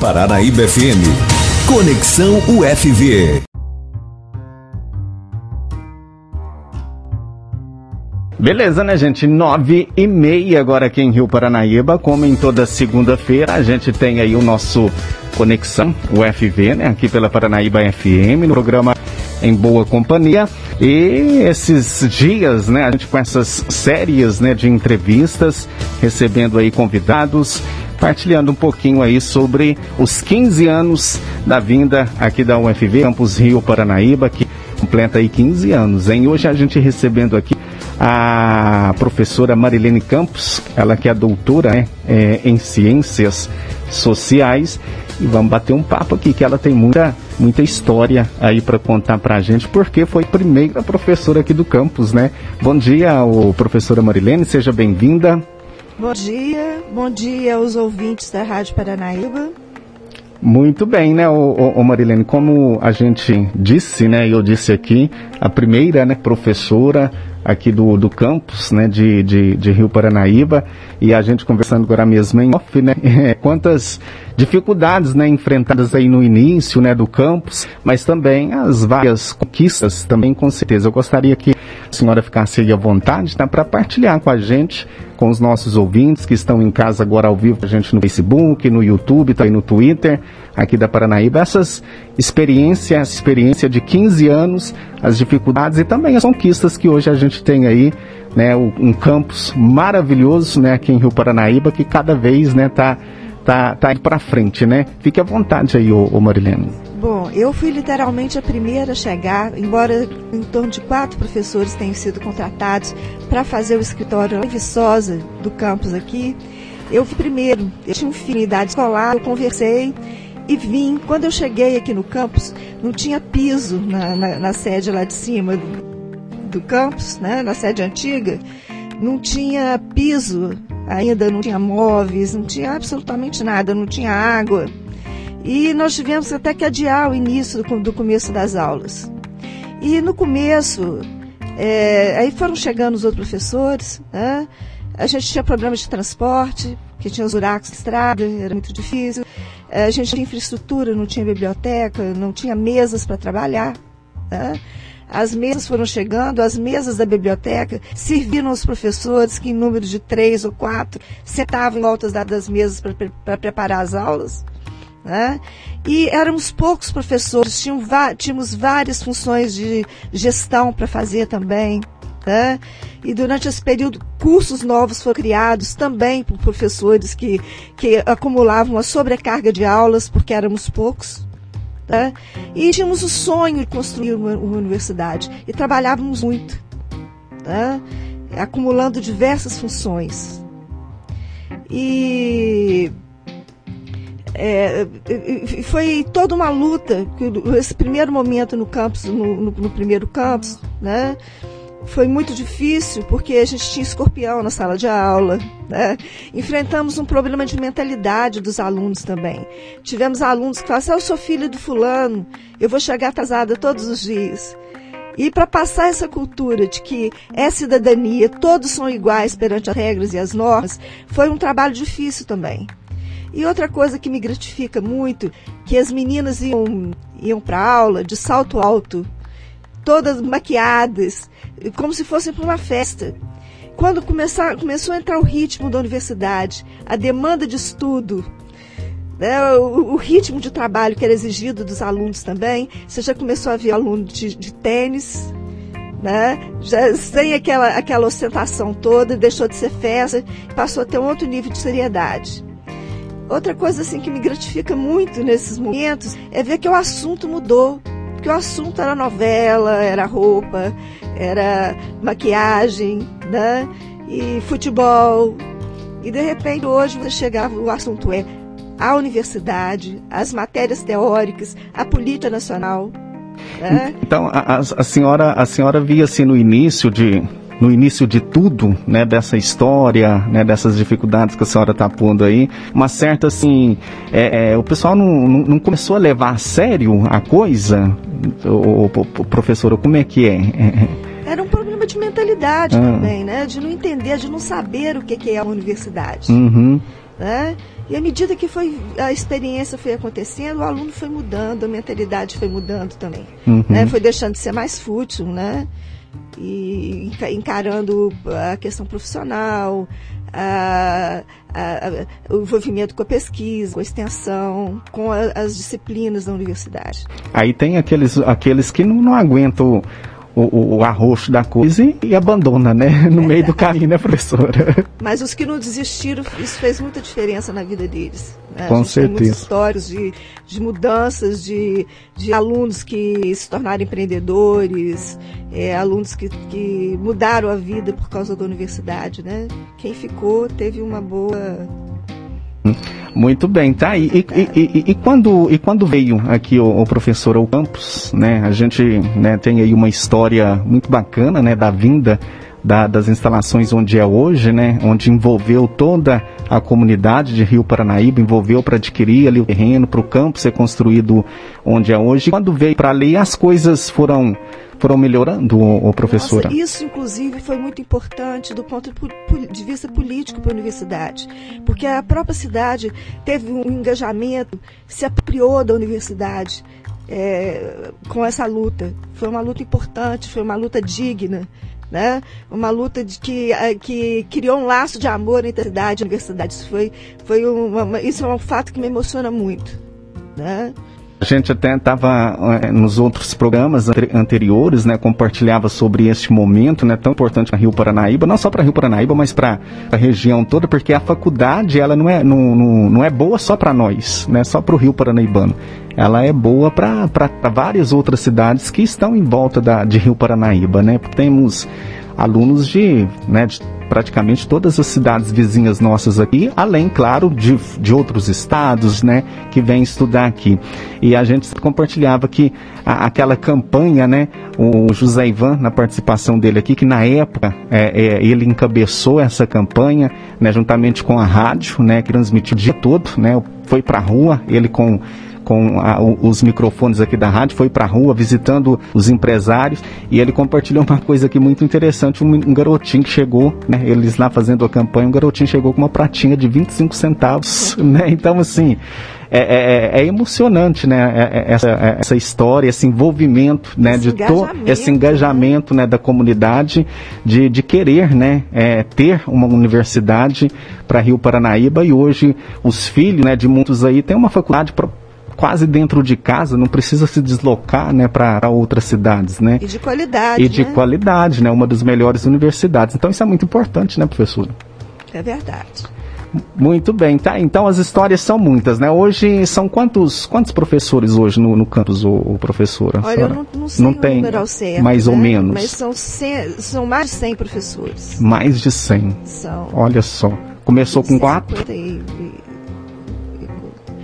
Paranaíba FM. Conexão UFV. Beleza, né, gente? Nove e meia agora aqui em Rio Paranaíba. Como em toda segunda-feira, a gente tem aí o nosso Conexão UFV, né? Aqui pela Paranaíba FM, no programa Em Boa Companhia. E esses dias, né, a gente com essas séries, né, de entrevistas, recebendo aí convidados, partilhando um pouquinho aí sobre os 15 anos da vinda aqui da UFV, Campus Rio Paranaíba, que completa aí 15 anos, hein? Hoje a gente recebendo aqui a professora Marilene Campos, ela que é doutora né, é, em ciências sociais, e vamos bater um papo aqui, que ela tem muita, muita história aí para contar para a gente, porque foi a primeira professora aqui do campus, né? Bom dia, o professora Marilene, seja bem-vinda. Bom dia, bom dia aos ouvintes da Rádio Paranaíba. Muito bem, né, o, o, Marilene, como a gente disse, né, eu disse aqui, a primeira, né, professora aqui do, do campus, né, de, de, de Rio Paranaíba, e a gente conversando agora mesmo em off, né, quantas dificuldades, né, enfrentadas aí no início, né, do campus, mas também as várias conquistas, também com certeza. Eu gostaria que a senhora ficasse aí à vontade, tá, para partilhar com a gente, com os nossos ouvintes que estão em casa agora ao vivo, a gente no Facebook, no YouTube, também no Twitter, aqui da Paranaíba, essas experiências, experiência de 15 anos, as dificuldades e também as conquistas que hoje a gente tem aí, né, um campus maravilhoso, né, aqui em Rio Paranaíba, que cada vez, né, tá tá, tá indo para frente, né? Fique à vontade aí, ô, ô Marilene. Bom, eu fui literalmente a primeira a chegar, embora em torno de quatro professores tenham sido contratados para fazer o escritório em Viçosa do campus aqui. Eu fui primeiro, eu tinha um filho em idade escolar, eu conversei e vim. Quando eu cheguei aqui no campus, não tinha piso na, na, na sede lá de cima do, do campus, né, na sede antiga, não tinha piso ainda não tinha móveis, não tinha absolutamente nada, não tinha água. E nós tivemos até que adiar o início do, do começo das aulas. E no começo, é, aí foram chegando os outros professores, né? a gente tinha problemas de transporte, que tinha os buracos de estrada, era muito difícil. A gente tinha infraestrutura, não tinha biblioteca, não tinha mesas para trabalhar. Né? As mesas foram chegando, as mesas da biblioteca serviram aos professores que, em número de três ou quatro, sentavam em volta das mesas para preparar as aulas. Né? E éramos poucos professores, tínhamos várias funções de gestão para fazer também. Né? E durante esse período, cursos novos foram criados também por professores que, que acumulavam uma sobrecarga de aulas, porque éramos poucos. Né? E tínhamos o sonho de construir uma, uma universidade e trabalhávamos muito, né? acumulando diversas funções. E é, foi toda uma luta, esse primeiro momento no campus, no, no, no primeiro campus, né? Foi muito difícil porque a gente tinha escorpião na sala de aula. Né? Enfrentamos um problema de mentalidade dos alunos também. Tivemos alunos que falavam assim, ah, eu sou filho do fulano, eu vou chegar atrasada todos os dias. E para passar essa cultura de que é cidadania, todos são iguais perante as regras e as normas, foi um trabalho difícil também. E outra coisa que me gratifica muito, que as meninas iam, iam para aula de salto alto, todas maquiadas, como se fossem para uma festa. Quando começar, começou a entrar o ritmo da universidade, a demanda de estudo, né, o, o, ritmo de trabalho que era exigido dos alunos também, você já começou a ver aluno de, de tênis, né? Já sem aquela, aquela ostentação toda, deixou de ser festa, passou a ter um outro nível de seriedade. Outra coisa assim que me gratifica muito nesses momentos é ver que o assunto mudou que o assunto era novela, era roupa, era maquiagem, né? E futebol. E de repente hoje você chegava, o assunto é a universidade, as matérias teóricas, a política nacional. Né? Então a, a, senhora a senhora via assim no início de no início de tudo, né, dessa história, né, dessas dificuldades que a senhora está pondo aí, uma certa assim, é, é, o pessoal não, não, começou a levar a sério a coisa, o professora, como é que é? Era um problema de mentalidade ah. também, né, de não entender, de não saber o que, que é a universidade, uhum. né? E à medida que foi a experiência foi acontecendo, o aluno foi mudando, a mentalidade foi mudando também. Uhum. Né? Foi deixando de ser mais fútil, né? E encarando a questão profissional, a, a, o envolvimento com a pesquisa, com a extensão, com a, as disciplinas da universidade. Aí tem aqueles, aqueles que não, não aguentam o, o arroxo da coisa e, e abandona, né? No meio do caminho, né, professora? Mas os que não desistiram, isso fez muita diferença na vida deles. Né? Com certeza. Histórias de, de mudanças, de, de alunos que se tornaram empreendedores, é, alunos que, que mudaram a vida por causa da universidade, né? Quem ficou teve uma boa muito bem, tá? E, e, e, e, quando, e quando veio aqui o, o professor ao campus, né? A gente né, tem aí uma história muito bacana, né? Da vinda da, das instalações onde é hoje, né? Onde envolveu toda a comunidade de Rio Paranaíba, envolveu para adquirir ali o terreno, para o campo ser construído onde é hoje. Quando veio para ali, as coisas foram foram melhorando, o, professora? Nossa, isso, inclusive, foi muito importante do ponto de vista político para a universidade, porque a própria cidade teve um engajamento, se apropriou da universidade é, com essa luta. Foi uma luta importante, foi uma luta digna. Né? Uma luta de que, é, que criou um laço de amor entre a cidade e a universidade. Isso, foi, foi uma, isso é um fato que me emociona muito. Né? A gente até estava é, nos outros programas anteriores, né, compartilhava sobre este momento, né, tão importante para Rio Paranaíba, não só para Rio Paranaíba, mas para a região toda, porque a faculdade ela não é, não, não, não é boa só para nós, né, só para o Rio Paranaibano. Ela é boa para várias outras cidades que estão em volta da, de Rio Paranaíba, né? Temos alunos de, né, de praticamente todas as cidades vizinhas nossas aqui, além, claro, de, de outros estados, né, que vêm estudar aqui. E a gente compartilhava que a, aquela campanha, né, o José Ivan, na participação dele aqui, que na época é, é, ele encabeçou essa campanha, né, juntamente com a rádio, né, que transmitiu o dia todo, né, foi para a rua, ele com com a, os microfones aqui da rádio, foi para a rua visitando os empresários e ele compartilhou uma coisa aqui muito interessante. Um, um, garotinho que chegou, né, eles lá fazendo a campanha, um garotinho chegou com uma pratinha de 25 centavos, né? Então, assim, é, é, é, é emocionante, né? É, é, essa, essa história, esse envolvimento, né? Esse de engajamento, esse engajamento, né? Da comunidade de, de querer, né? ter uma universidade para Rio Paranaíba e hoje os filhos, né? De muitos aí têm uma faculdade quase dentro de casa, não precisa se deslocar né, para outras cidades. Né? E de qualidade. E de né? qualidade, né? Uma das melhores universidades. Então isso é muito importante, né, professora? É verdade. Muito bem, tá? Então as histórias são muitas, né? Hoje são quantos quantos professores hoje no, no campus, ô, professora? Olha, eu não, não sei não tem, número ao certo, Mais né? ou menos. Mas são, são mais de 100 professores. Mais de 100. São. Olha só. Começou com quatro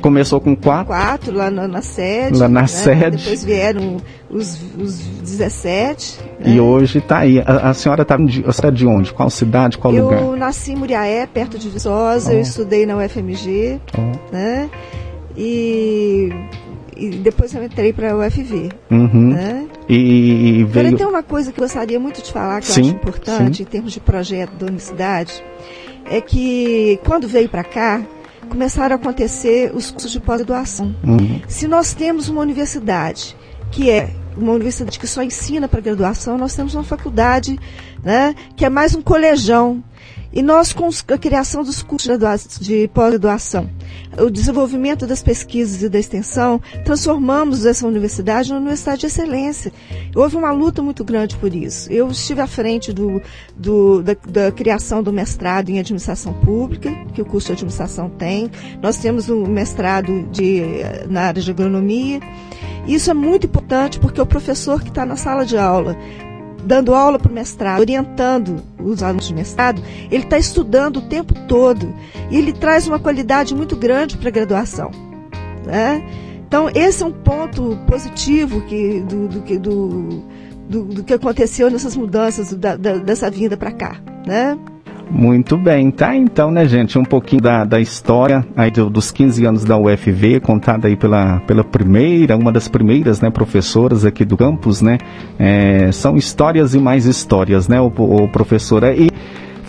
Começou com quatro? Quatro lá na, na sede. Lá na né? sede. Depois vieram os, os 17. Né? E hoje está aí. A, a senhora está de, de onde? Qual cidade? Qual eu lugar? Eu nasci em Muriaé, perto de Viçosa. Oh. Eu estudei na UFMG. Oh. Né? E, e depois eu entrei para a UFV. Uhum. Né? E, e veio... Agora, tem uma coisa que eu gostaria muito de falar, que sim, eu acho importante, sim. em termos de projeto da universidade, é que quando veio para cá, começaram a acontecer os cursos de pós-graduação. Uhum. Se nós temos uma universidade que é uma universidade que só ensina para graduação, nós temos uma faculdade né, que é mais um colegião e nós, com a criação dos cursos de pós-graduação, o desenvolvimento das pesquisas e da extensão, transformamos essa universidade numa universidade de excelência. Houve uma luta muito grande por isso. Eu estive à frente do, do, da, da, criação do mestrado em administração pública, que o curso de administração tem. Nós temos um mestrado de, na área de agronomia. Isso é muito importante porque o professor que está na sala de aula dando aula para o mestrado, orientando os alunos de mestrado, ele está estudando o tempo todo e ele traz uma qualidade muito grande para a graduação. Né? Então, esse é um ponto positivo que, do, do, do, do, do que aconteceu nessas mudanças da, da, dessa vinda para cá. Né? Muito bem, tá? Então, né, gente, um pouquinho da, da história aí do, dos 15 anos da UFV, contada aí pela, pela primeira, uma das primeiras, né, professoras aqui do campus, né? É, são histórias e mais histórias, né, o, o professora? E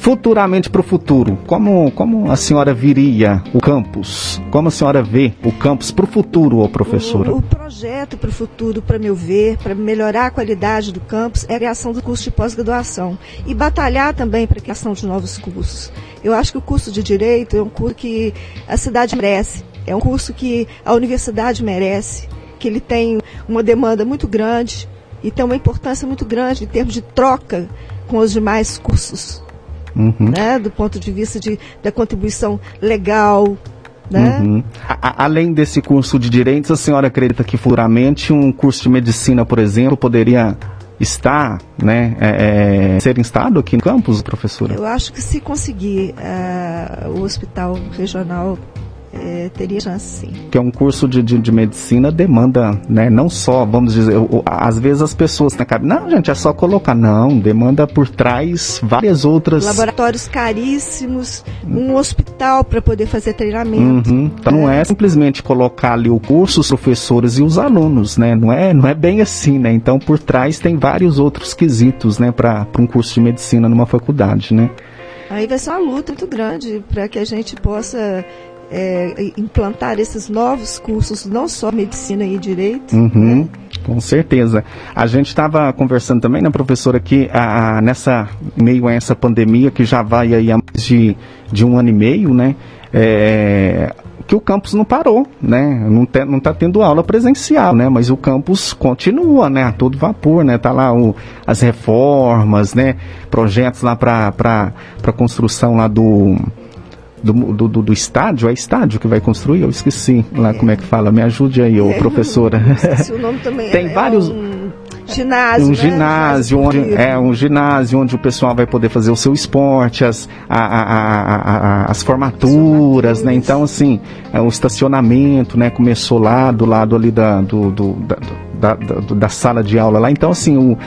futuramente para o futuro, como, como a senhora viria o campus? Como a senhora vê o campus para o futuro, ô professora? O, o projeto para o futuro, para meu ver, para melhorar a qualidade do campus, é a criação do curso de pós-graduação e batalhar também para a criação de novos cursos. Eu acho que o curso de Direito é um curso que a cidade merece, é um curso que a universidade merece, que ele tem uma demanda muito grande e tem uma importância muito grande em termos de troca com os demais cursos uhum. né, do ponto de vista de, da contribuição legal. Né? Uhum. A, além desse curso de direitos, a senhora acredita que futuramente um curso de medicina, por exemplo, poderia estar, né, é, é, ser instalado aqui no campus, professora? Eu acho que se conseguir uh, o hospital regional é, teria chance sim. Que é um curso de, de, de, medicina demanda, né, não só, vamos dizer, às vezes as pessoas na cabeça, não, gente, é só colocar, não, demanda por trás várias outras. Laboratórios caríssimos, um hospital para poder fazer treinamento. Uhum. Então é. não é simplesmente colocar ali o curso, os professores e os alunos, né, não é, não é bem assim, né, então por trás tem vários outros quesitos, né, para um curso de medicina numa faculdade, né. Aí vai ser uma luta muito grande para que a gente possa é, implantar esses novos cursos, não só medicina e direito. Uhum, né? Com certeza. A gente estava conversando também, né, professora, que a, a, nessa meio a essa pandemia que já vai aí há mais de, de um ano e meio, né? É, que o campus não parou, né? Não, te, não tá tendo aula presencial, né? Mas o campus continua, né? A todo vapor, né? Tá lá o, as reformas, né? Projetos lá para para construção lá do do, do, do, estádio, é estádio que vai construir? Eu esqueci lá é. como é que fala. Me ajude aí, ô, é, professora. Esqueci o nome também. Tem é, vários. Um ginásio, um né? ginásio onde é um ginásio onde o pessoal vai poder fazer o seu esporte, as, a, a, a, as formaturas, né? Então assim, é, o estacionamento, né? Começou lá do lado ali da, do, do da, da, da, da sala de aula lá. Então assim, o,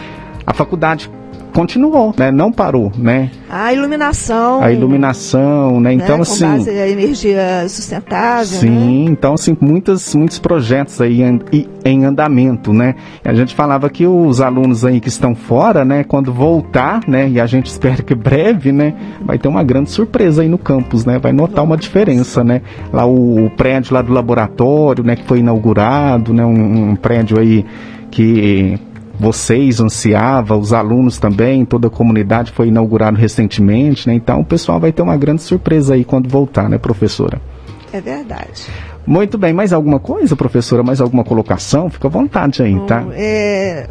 a faculdade continuou, né? Não parou, né? A iluminação. A iluminação, né? Então, né? assim. Com base a energia sustentável. Sim, né? então, assim, muitas, muitos projetos aí em, em andamento, né? A gente falava que os alunos aí que estão fora, né? Quando voltar, né? E a gente espera que breve, né? Vai ter uma grande surpresa aí no campus, né? Vai notar uma diferença, né? Lá o, o prédio lá do laboratório, né? Que foi inaugurado, né? um, um prédio aí que vocês ansiava, os alunos também, toda a comunidade foi inaugurado recentemente, né? Então o pessoal vai ter uma grande surpresa aí quando voltar, né, professora? É verdade. Muito bem, mais alguma coisa, professora? Mais alguma colocação? Fica à vontade aí, tá? Bom, é,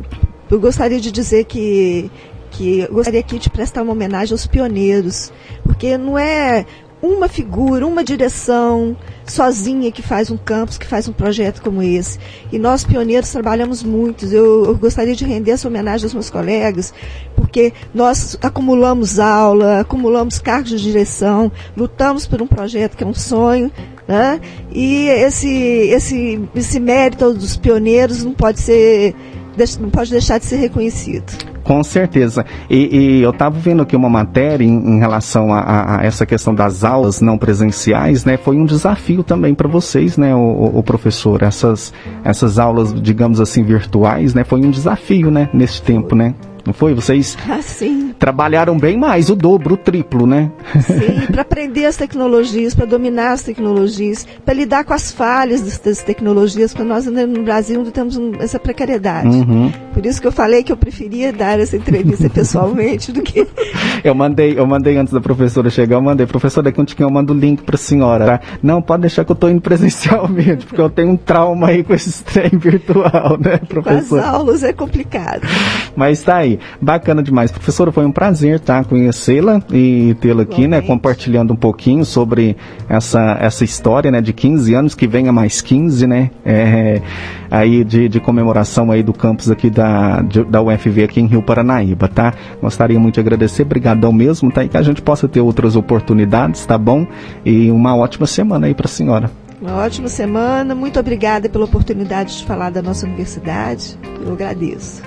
eu gostaria de dizer que que eu gostaria aqui de prestar uma homenagem aos pioneiros, porque não é uma figura, uma direção sozinha que faz um campus, que faz um projeto como esse. E nós, pioneiros, trabalhamos muito. Eu, eu, gostaria de render essa homenagem aos meus colegas, porque nós acumulamos aula, acumulamos cargos de direção, lutamos por um projeto que é um sonho, né? e esse, esse, esse mérito dos pioneiros não pode ser não pode deixar de ser reconhecido. Com certeza. E, e eu estava vendo aqui uma matéria em, em relação a, a, essa questão das aulas não presenciais, né? Foi um desafio também para vocês, né, o, o, professor? Essas, essas aulas, digamos assim, virtuais, né? Foi um desafio, né, nesse tempo, né? Não foi? Vocês ah, trabalharam bem mais, o dobro, o triplo, né? Sim, para aprender as tecnologias, para dominar as tecnologias, para lidar com as falhas das, tecnologias, porque nós no Brasil ainda temos essa precariedade. Uhum. Por isso que eu falei que eu preferia dar essa entrevista pessoalmente do que. Eu mandei, eu mandei antes da professora chegar, eu mandei, professora, daqui um tiquinho eu mando o link para a senhora, tá? Não, pode deixar que eu estou indo presencialmente, porque eu tenho um trauma aí com esse trem virtual, né, professor? Com as aulas é complicado. Mas tá aí. Bacana demais. Professora, foi um prazer tá, conhecê-la e tê-la aqui, né, compartilhando um pouquinho sobre essa, essa história, né, de 15 anos, que venha mais 15, né, é, aí de, de comemoração aí do campus aqui da, de, da UFV aqui em Rio Paranaíba, tá? Gostaria muito de agradecer, brigadão mesmo, tá? E que a gente possa ter outras oportunidades, tá bom? E uma ótima semana aí para a senhora. Uma ótima semana, muito obrigada pela oportunidade de falar da nossa universidade. Eu agradeço.